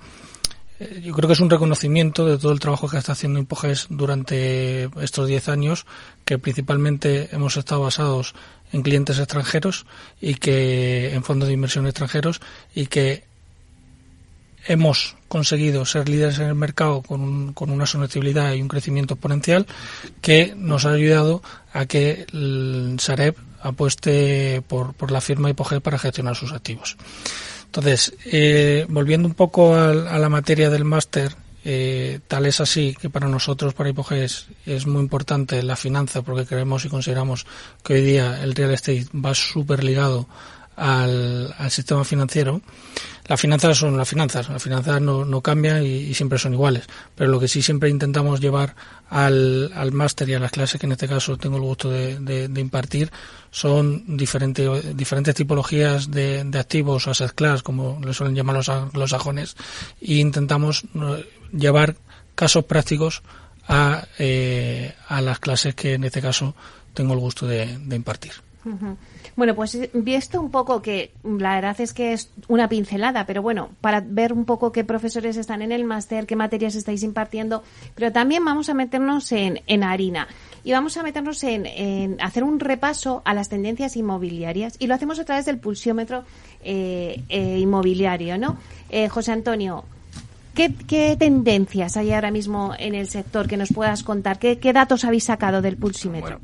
Speaker 6: eh, yo creo que es un reconocimiento de todo el trabajo que está haciendo Impoges durante estos 10 años, que principalmente hemos estado basados en clientes extranjeros y que en fondos de inversión extranjeros y que hemos conseguido ser líderes en el mercado con, un, con una sostenibilidad y un crecimiento exponencial que nos ha ayudado a que el Sareb apueste por, por la firma Hipogel para gestionar sus activos. Entonces, eh, volviendo un poco a, a la materia del máster, eh, tal es así que para nosotros, para Hipoges, es muy importante la finanza porque creemos y consideramos que hoy día el real estate va súper ligado al, al, sistema financiero. Las finanzas son las finanzas, las finanzas no, no cambian y, siempre son iguales, pero lo que sí siempre intentamos llevar al, al máster y a las clases que en este caso tengo el gusto de, de, de impartir son diferentes diferentes tipologías de, de activos, asset class, como le suelen llamar los, los sajones, e intentamos llevar casos prácticos a, eh, a las clases que en este caso tengo el gusto de impartir.
Speaker 1: Bueno, pues visto un poco que la verdad es que es una pincelada, pero bueno, para ver un poco qué profesores están en el máster, qué materias estáis impartiendo, pero también vamos a meternos en, en harina y vamos a meternos en, hacer un repaso a las tendencias inmobiliarias y lo hacemos a través del pulsiómetro eh, eh, inmobiliario, ¿no? Eh, José Antonio, ¿Qué, ¿Qué, tendencias hay ahora mismo en el sector que nos puedas contar? ¿Qué, qué datos habéis sacado del pulsímetro?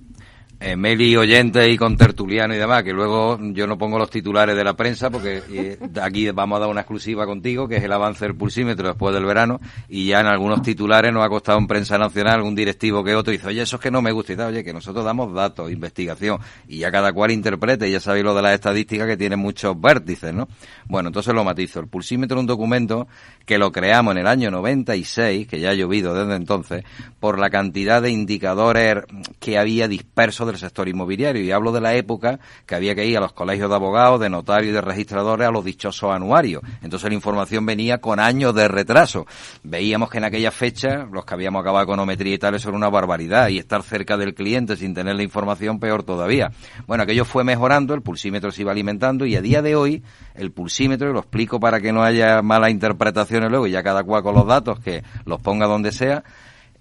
Speaker 2: Eh, Meli oyente y con tertuliano y demás, que luego yo no pongo los titulares de la prensa porque eh, aquí vamos a dar una exclusiva contigo, que es el avance del pulsímetro después del verano, y ya en algunos titulares nos ha costado en prensa nacional algún directivo que otro dice, oye, eso es que no me gusta y tal, oye, que nosotros damos datos, investigación, y ya cada cual interprete, ya sabéis lo de las estadísticas que tiene muchos vértices, ¿no? Bueno, entonces lo matizo. El pulsímetro es un documento que lo creamos en el año 96, que ya ha llovido desde entonces, por la cantidad de indicadores que había dispersos del sector inmobiliario. Y hablo de la época que había que ir a los colegios de abogados, de notarios y de registradores a los dichosos anuarios. Entonces la información venía con años de retraso. Veíamos que en aquella fecha, los que habíamos acabado econometría y tal, eso era una barbaridad. Y estar cerca del cliente sin tener la información, peor todavía. Bueno, aquello fue mejorando, el pulsímetro se iba alimentando y a día de hoy, el pulsímetro, lo explico para que no haya malas interpretaciones luego, y ya cada cual con los datos que los ponga donde sea,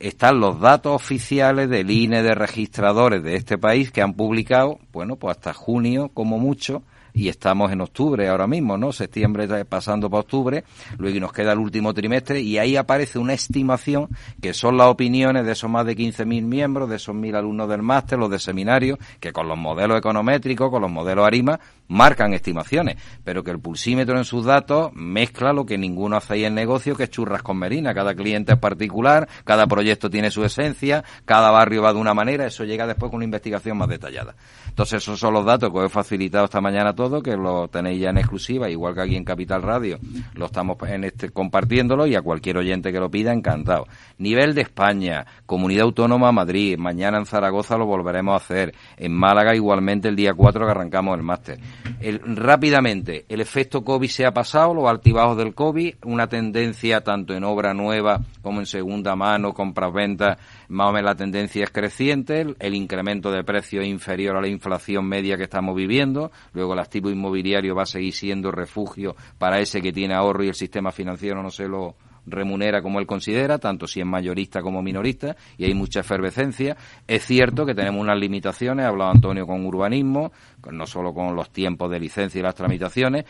Speaker 2: están los datos oficiales del INE de registradores de este país que han publicado, bueno, pues hasta junio como mucho, y estamos en octubre ahora mismo, ¿no? Septiembre pasando para octubre, luego nos queda el último trimestre y ahí aparece una estimación que son las opiniones de esos más de 15.000 miembros, de esos mil alumnos del máster, los de seminario, que con los modelos econométricos, con los modelos ARIMA, marcan estimaciones, pero que el pulsímetro en sus datos mezcla lo que ninguno hace ahí en negocio, que es churras con merina. Cada cliente es particular, cada proyecto tiene su esencia, cada barrio va de una manera, eso llega después con una investigación más detallada. Entonces esos son los datos que os he facilitado esta mañana todo, que lo tenéis ya en exclusiva, igual que aquí en Capital Radio, lo estamos en este, compartiéndolo y a cualquier oyente que lo pida, encantado. Nivel de España, Comunidad Autónoma Madrid, mañana en Zaragoza lo volveremos a hacer, en Málaga igualmente el día 4 que arrancamos el máster. El, rápidamente, el efecto COVID se ha pasado, los altibajos del COVID, una tendencia tanto en obra nueva como en segunda mano, compras-ventas, más o menos la tendencia es creciente, el, el incremento de precios inferior a la inflación media que estamos viviendo, luego el activo inmobiliario va a seguir siendo refugio para ese que tiene ahorro y el sistema financiero no se lo remunera como él considera, tanto si es mayorista como minorista, y hay mucha efervescencia. Es cierto que tenemos unas limitaciones, ha hablado Antonio con urbanismo, no solo con los tiempos de licencia y las tramitaciones,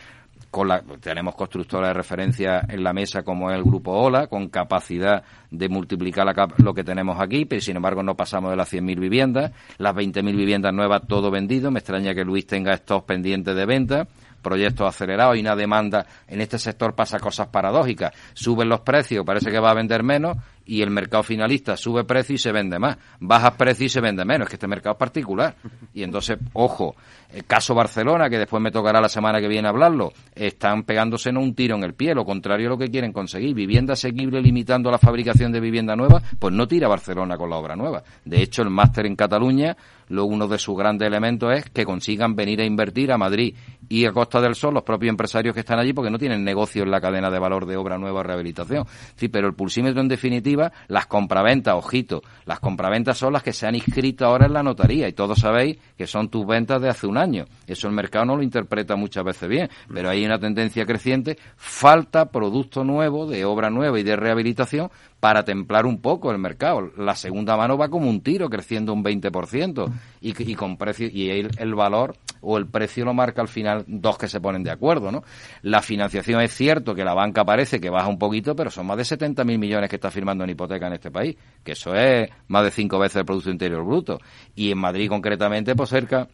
Speaker 2: con la, tenemos constructoras de referencia en la mesa como es el grupo OLA, con capacidad de multiplicar la, lo que tenemos aquí, pero sin embargo no pasamos de las 100.000 viviendas, las 20.000 viviendas nuevas todo vendido, me extraña que Luis tenga estos pendientes de venta, proyectos acelerados y una demanda en este sector pasa cosas paradójicas. Suben los precios, parece que va a vender menos y el mercado finalista sube precio y se vende más. Baja precio y se vende menos. Es que este mercado es particular. Y entonces, ojo, el caso Barcelona, que después me tocará la semana que viene hablarlo, están pegándose en un tiro en el pie, lo contrario a lo que quieren conseguir. Vivienda asequible limitando la fabricación de vivienda nueva, pues no tira Barcelona con la obra nueva. De hecho, el máster en Cataluña, lo, uno de sus grandes elementos es que consigan venir a invertir a Madrid y a Costa del Sol los propios empresarios que están allí porque no tienen negocio en la cadena de valor de obra nueva rehabilitación. Sí, pero el pulsímetro en definitiva, las compraventas, ojito, las compraventas son las que se han inscrito ahora en la notaría y todos sabéis que son tus ventas de hace un año. Eso el mercado no lo interpreta muchas veces bien, pero hay una tendencia creciente. Falta producto nuevo, de obra nueva y de rehabilitación para templar un poco el mercado. La segunda mano va como un tiro, creciendo un 20%, y, y con precio, y el, el, valor o el precio lo marca al final dos que se ponen de acuerdo, ¿no? La financiación es cierto que la banca parece que baja un poquito, pero son más de 70.000 millones que está firmando en hipoteca en este país, que eso es más de cinco veces el Producto Interior Bruto. Y en Madrid concretamente, pues cerca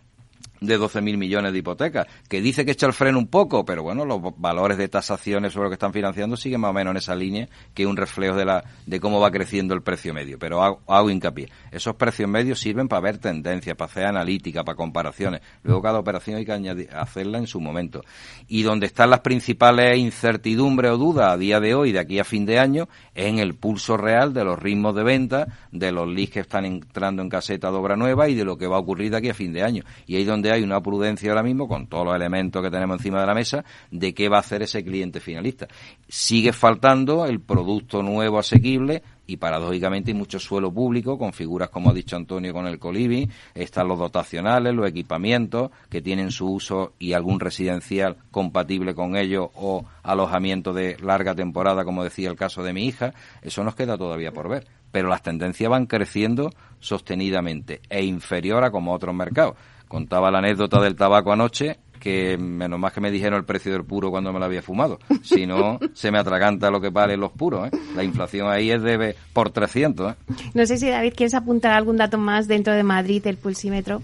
Speaker 2: de 12.000 millones de hipotecas, que dice que echa el freno un poco, pero bueno, los valores de tasaciones sobre lo que están financiando siguen más o menos en esa línea, que un reflejo de la de cómo va creciendo el precio medio. Pero hago, hago hincapié. Esos precios medios sirven para ver tendencias, para hacer analítica, para comparaciones. Luego cada operación hay que añadir, hacerla en su momento. Y donde están las principales incertidumbres o dudas a día de hoy, de aquí a fin de año, es en el pulso real de los ritmos de venta, de los leads que están entrando en caseta de obra nueva y de lo que va a ocurrir de aquí a fin de año. Y ahí donde hay una prudencia ahora mismo, con todos los elementos que tenemos encima de la mesa, de qué va a hacer ese cliente finalista. Sigue faltando el producto nuevo asequible y paradójicamente hay mucho suelo público con figuras como ha dicho Antonio con el Colibi, están los dotacionales, los equipamientos que tienen su uso y algún residencial compatible con ellos o alojamiento de larga temporada como decía el caso de mi hija, eso nos queda todavía por ver, pero las tendencias van creciendo sostenidamente e inferior a como otros mercados. Contaba la anécdota del tabaco anoche, que menos más que me dijeron el precio del puro cuando me lo había fumado. Si no, se me atraganta lo que valen los puros. ¿eh? La inflación ahí es de por 300. ¿eh?
Speaker 1: No sé si David quieres apuntar algún dato más dentro de Madrid, el pulsímetro.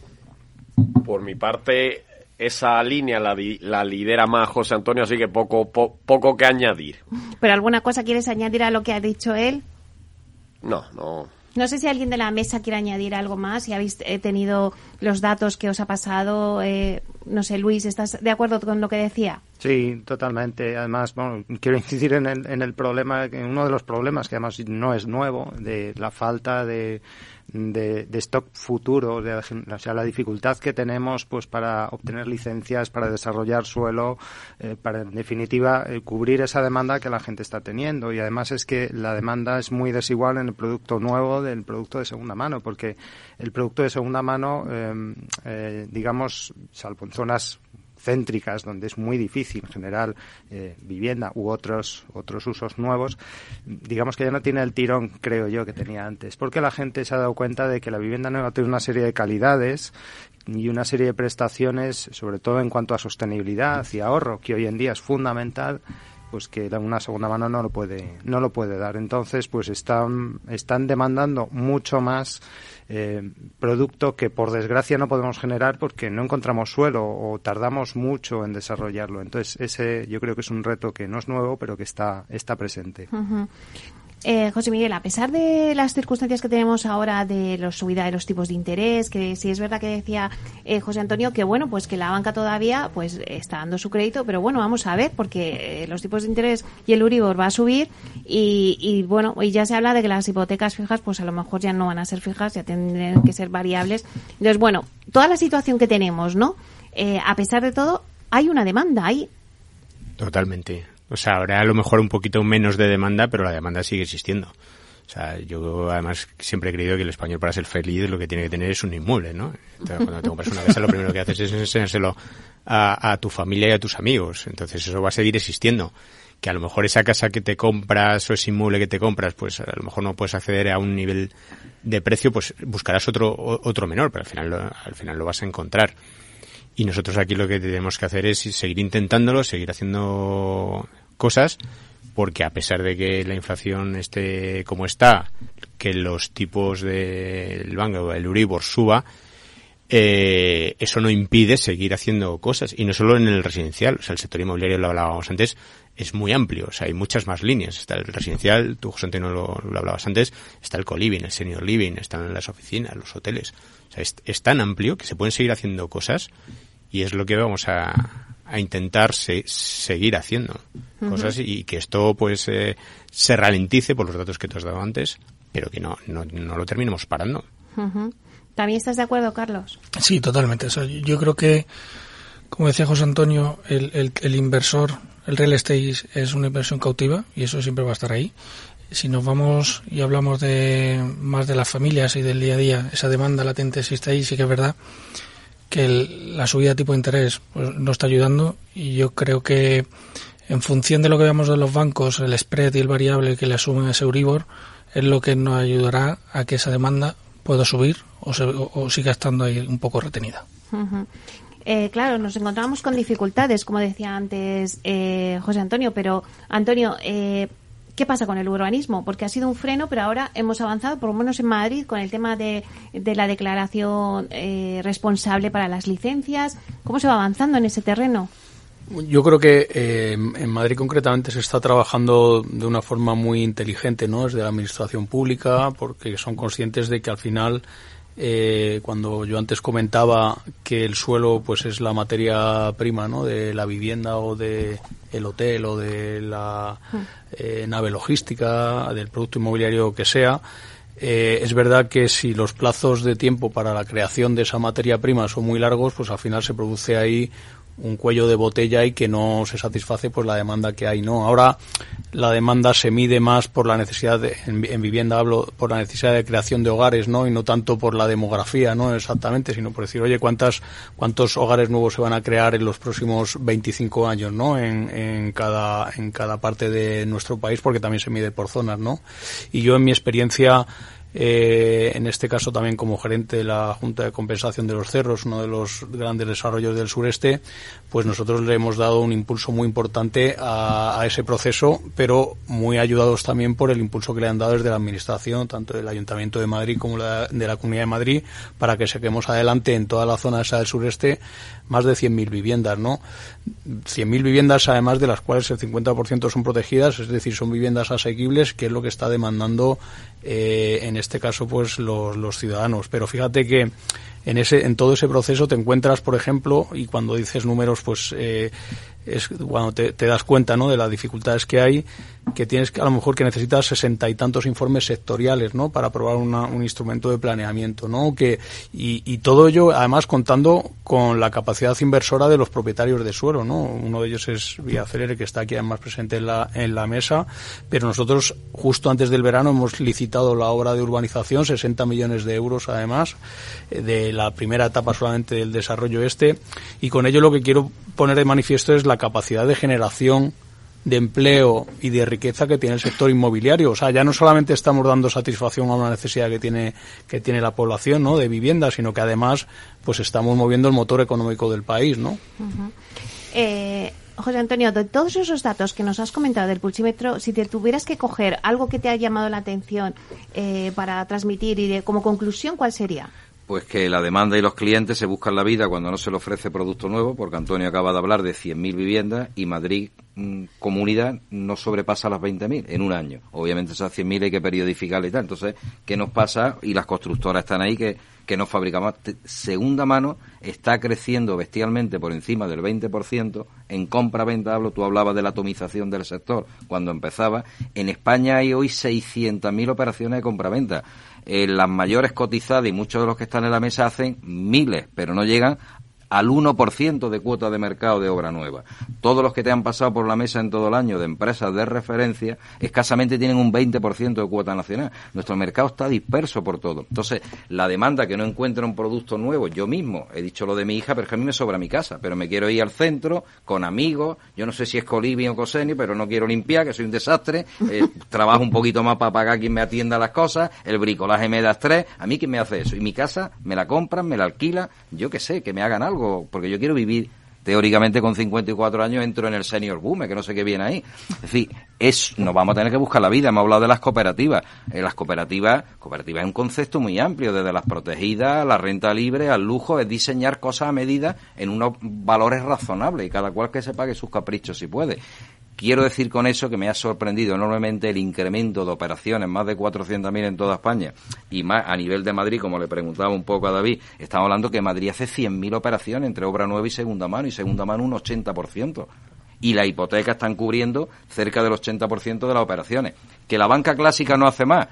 Speaker 3: Por mi parte, esa línea la, la lidera más José Antonio, así que poco, po, poco que añadir.
Speaker 1: ¿Pero alguna cosa quieres añadir a lo que ha dicho él?
Speaker 3: No, no.
Speaker 1: No sé si alguien de la mesa quiere añadir algo más, si habéis eh, tenido los datos que os ha pasado. Eh, no sé, Luis, ¿estás de acuerdo con lo que decía?
Speaker 4: Sí, totalmente. Además, bueno, quiero incidir en el, en el problema, en uno de los problemas que además no es nuevo, de la falta de, de, de stock futuro, de, o sea, la dificultad que tenemos pues para obtener licencias, para desarrollar suelo, eh, para en definitiva eh, cubrir esa demanda que la gente está teniendo. Y además es que la demanda es muy desigual en el producto nuevo del producto de segunda mano, porque el producto de segunda mano, eh, eh, digamos, salvo en zonas céntricas donde es muy difícil generar eh, vivienda u otros otros usos nuevos digamos que ya no tiene el tirón creo yo que tenía antes. Porque la gente se ha dado cuenta de que la vivienda nueva tiene una serie de calidades y una serie de prestaciones sobre todo en cuanto a sostenibilidad y ahorro que hoy en día es fundamental pues que una segunda mano no lo puede no lo puede dar. Entonces pues están están demandando mucho más eh, producto que por desgracia no podemos generar porque no encontramos suelo o tardamos mucho en desarrollarlo entonces ese yo creo que es un reto que no es nuevo pero que está está presente.
Speaker 1: Eh, José Miguel, a pesar de las circunstancias que tenemos ahora de la subida de los tipos de interés, que sí es verdad que decía eh, José Antonio que bueno, pues que la banca todavía pues está dando su crédito, pero bueno, vamos a ver, porque eh, los tipos de interés y el Uribor va a subir y, bueno, y ya se habla de que las hipotecas fijas pues a lo mejor ya no van a ser fijas, ya tendrán que ser variables. Entonces, bueno, toda la situación que tenemos, ¿no? Eh, a pesar de todo, hay una demanda, hay
Speaker 5: Totalmente. O sea, habrá a lo mejor un poquito menos de demanda, pero la demanda sigue existiendo. O sea, yo además siempre he creído que el español para ser feliz lo que tiene que tener es un inmueble, ¿no? Entonces, cuando te compras una casa lo primero que haces es enseñárselo a, tu familia y a tus amigos. Entonces eso va a seguir existiendo. Que a lo mejor esa casa que te compras o ese inmueble que te compras, pues a lo mejor no puedes acceder a un nivel de precio, pues buscarás otro, otro menor, pero al final lo, al final lo vas a encontrar. Y nosotros aquí lo que tenemos que hacer es seguir intentándolo, seguir haciendo cosas, porque a pesar de que la inflación esté como está, que los tipos del banco, el Euribor suba, eh, eso no impide seguir haciendo cosas. Y no solo en el residencial, o sea, el sector inmobiliario lo hablábamos antes, es muy amplio, o sea, hay muchas más líneas. Está el residencial, tú José Antonio lo, lo hablabas antes, está el co-living, el senior living, están las oficinas, los hoteles. O sea, es, es, tan amplio que se pueden seguir haciendo cosas y es lo que vamos a, a intentar se, seguir haciendo cosas y que esto pues eh, se ralentice por los datos que te has dado antes, pero que no, no, no lo terminemos parando.
Speaker 1: ¿También estás de acuerdo, Carlos?
Speaker 6: Sí, totalmente. Yo- creo que, como decía José Antonio, el, el- inversor, el real estate es- una inversión cautiva y eso siempre va a estar ahí. Si nos vamos y hablamos de más de las familias y del día a día, esa demanda latente existe ahí, sí que es verdad que el- la subida de tipo de interés pues, no está ayudando y yo creo que en función de lo que veamos de los bancos, el spread y el variable que le asumen ese Euribor es lo que nos ayudará a que esa demanda pueda subir o, se- o- siga estando ahí un poco retenida.
Speaker 1: Eh, claro, nos encontramos con dificultades, como decía antes eh, José Antonio, pero Antonio, eh, ¿qué pasa con el urbanismo? Porque ha sido un freno, pero ahora hemos avanzado, por lo menos en Madrid, con el tema de, de la declaración eh, responsable para las licencias. ¿Cómo se va avanzando en ese terreno?
Speaker 7: Yo creo que eh, en Madrid concretamente se está trabajando de una forma muy inteligente, ¿no? Desde la administración pública, porque son conscientes de que al final, eh, cuando yo antes comentaba que el suelo, pues es la materia prima, ¿no? De la vivienda o de el hotel o de la eh, nave logística, del producto inmobiliario que sea. Eh, es verdad que si los plazos de tiempo para la creación de esa materia prima son muy largos, pues al final se produce ahí un cuello de botella y que no se satisface pues la demanda que hay no ahora la demanda se mide más por la necesidad de, en, en vivienda hablo por la necesidad de creación de hogares no y no tanto por la demografía no exactamente sino por decir oye cuántas cuántos hogares nuevos se van a crear en los próximos 25 años no en, en cada en cada parte de nuestro país porque también se mide por zonas no y yo en mi experiencia eh, en este caso también como gerente de la Junta de Compensación de los Cerros, uno de los grandes desarrollos del sureste, pues nosotros le hemos dado un impulso muy importante a, ese proceso, pero muy ayudados también por el impulso que le han dado desde la Administración, tanto del Ayuntamiento de Madrid como la, de la Comunidad de Madrid, para que saquemos adelante en toda la zona esa del sureste más de 100.000 viviendas, ¿no? 100.000 viviendas, además de las cuales el 50% son protegidas, es decir, son viviendas asequibles, que es lo que está demandando eh, en este caso pues los, los ciudadanos. Pero fíjate que en ese en todo ese proceso te encuentras, por ejemplo, y cuando dices números, pues eh, es cuando te, das cuenta ¿no? de las dificultades que hay, que tienes que, a lo mejor que necesitas sesenta y tantos informes sectoriales ¿no? para aprobar una- un instrumento de planeamiento. ¿no? Que, y, todo ello, además, contando con la capacidad inversora de los propietarios de suelo. ¿no? Uno de ellos es Vía Celere, que está aquí además presente en la, en la mesa, pero nosotros, justo antes del verano, hemos licitado la obra de urbanización, 60 millones de euros además, de la primera etapa solamente del desarrollo este, y con ello lo que quiero poner de manifiesto es la capacidad de generación de empleo y de riqueza que tiene el sector inmobiliario. O sea, ya no solamente estamos dando satisfacción a una necesidad que tiene, que tiene la población, ¿no? De vivienda, sino que además, pues estamos moviendo el motor económico del país, ¿no?
Speaker 1: Eh, José Antonio, de todos esos datos que nos has comentado del pulsímetro, si te tuvieras que coger algo que te ha llamado la atención eh, para transmitir y de, como conclusión, ¿cuál sería?
Speaker 2: Pues que la demanda y los clientes se buscan la vida cuando no se le ofrece producto nuevo, porque Antonio acaba de hablar de 100.000 viviendas y Madrid, mm, comunidad, no sobrepasa las 20.000 en un año. Obviamente esas 100.000 hay que periodificarle y tal. Entonces, ¿qué nos pasa? Y las constructoras están ahí que, que no fabricamos. Segunda mano está creciendo bestialmente por encima del 20% en compra-venta. Hablo, tú hablabas de la atomización del sector cuando empezaba. En España hay hoy 600.000 operaciones de compra-venta. Eh, las mayores cotizadas y muchos de los que están en la mesa hacen miles, pero no llegan al 1% de cuota de mercado de obra nueva. Todos los que te han pasado por la mesa en todo el año de empresas de referencia escasamente tienen un 20% de cuota nacional. Nuestro mercado está disperso por todo. Entonces, la demanda que no encuentra un producto nuevo, yo mismo he dicho lo de mi hija, pero es que a mí me sobra mi casa, pero me quiero ir al centro con amigos, yo no sé si es Colibri o Cosenio, pero no quiero limpiar, que soy un desastre, eh, trabajo un poquito más para pagar quien me atienda las cosas, el bricolaje me da estrés, a mí quién me hace eso, y mi casa me la compran, me la alquilan, yo qué sé, que me hagan algo, porque yo quiero vivir teóricamente con 54 años entro en el senior boom, que no sé qué viene ahí. Es decir, es, nos vamos a tener que buscar la vida. Hemos hablado de las cooperativas. Eh, las cooperativas, cooperativa es un concepto muy amplio, desde las protegidas, la renta libre, al lujo, es diseñar cosas a medida en unos valores razonables y cada cual que se pague sus caprichos si puede. Quiero decir con eso que me ha sorprendido enormemente el incremento de operaciones, más de 400.000 en toda España, y más a nivel de Madrid, como le preguntaba un poco a David, estamos hablando que Madrid hace 100.000 operaciones entre obra nueva y segunda mano, y segunda mano un 80%. Y la hipoteca están cubriendo cerca del 80% de las operaciones. ¿Que la banca clásica no hace más?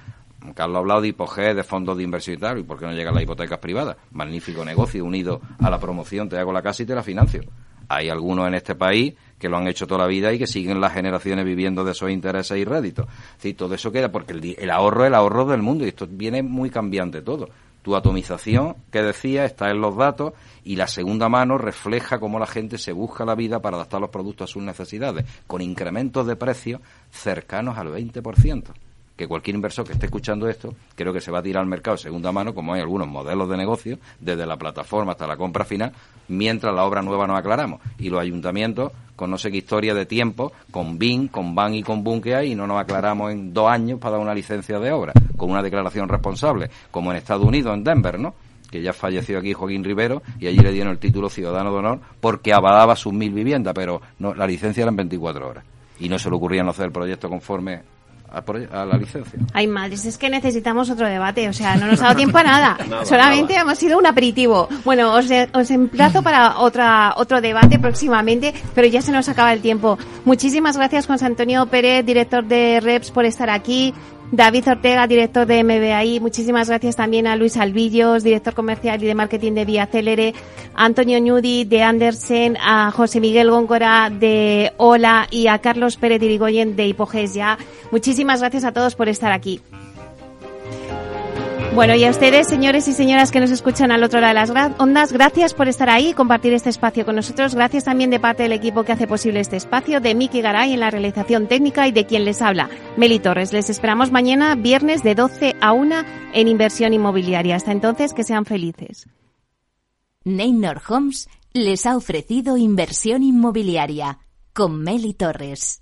Speaker 2: Carlos ha hablado de hipogé, de fondos de inversión y tal, ¿y por qué no llegan las hipotecas privadas? Magnífico negocio unido a la promoción, te hago la casa y te la financio. Hay algunos en este país que lo han hecho toda la vida y que siguen las generaciones viviendo de esos intereses y réditos. Sí, todo eso queda porque el, ahorro es el ahorro del mundo y esto viene muy cambiante todo. Tu atomización, que decía, está en los datos y la segunda mano refleja cómo la gente se busca la vida para adaptar los productos a sus necesidades, con incrementos de precios cercanos al 20% que cualquier inversor que esté escuchando esto, creo que se va a tirar al mercado de segunda mano, como hay algunos modelos de negocio, desde la plataforma hasta la compra final, mientras la obra nueva no aclaramos. Y los ayuntamientos, con no sé qué historia de tiempo, con BIN, con BAN y con BUN que hay, no nos aclaramos en dos años para dar una licencia de obra, con una declaración responsable, como en Estados Unidos, en Denver, ¿no? que ya falleció aquí Joaquín Rivero y allí le dieron el título ciudadano de honor porque avadaba sus mil viviendas, pero no, la licencia era en 24 horas y no se le ocurría no hacer el proyecto conforme a, la licencia.
Speaker 1: Ay, madres, es que necesitamos otro debate. O sea, no nos ha dado tiempo a nada. Solamente hemos sido un aperitivo. Bueno, os, os emplazo para otra, otro debate próximamente, pero ya se nos acaba el tiempo. Muchísimas gracias, José Antonio Pérez, director de REPS, por estar aquí. David Ortega, director de MBAI. Muchísimas gracias también a Luis Alvillos, director comercial y de marketing de Vía Célere, Antonio Ñudi de Andersen, a José Miguel Góngora de Ola y a Carlos Pérez Irigoyen de Hipoges Ya. Muchísimas gracias a todos por estar aquí. Bueno, y a ustedes, señores y señoras que nos escuchan al otro lado de las ondas, gracias por estar ahí y compartir este espacio con nosotros. Gracias también de parte del equipo que hace posible este espacio, de Miki Garay en la realización técnica y de quien les habla, Meli Torres. Les esperamos mañana, viernes de 12 a 1 en inversión inmobiliaria. Hasta entonces, que sean felices.
Speaker 11: Neynor Homes les ha ofrecido inversión inmobiliaria con Meli Torres.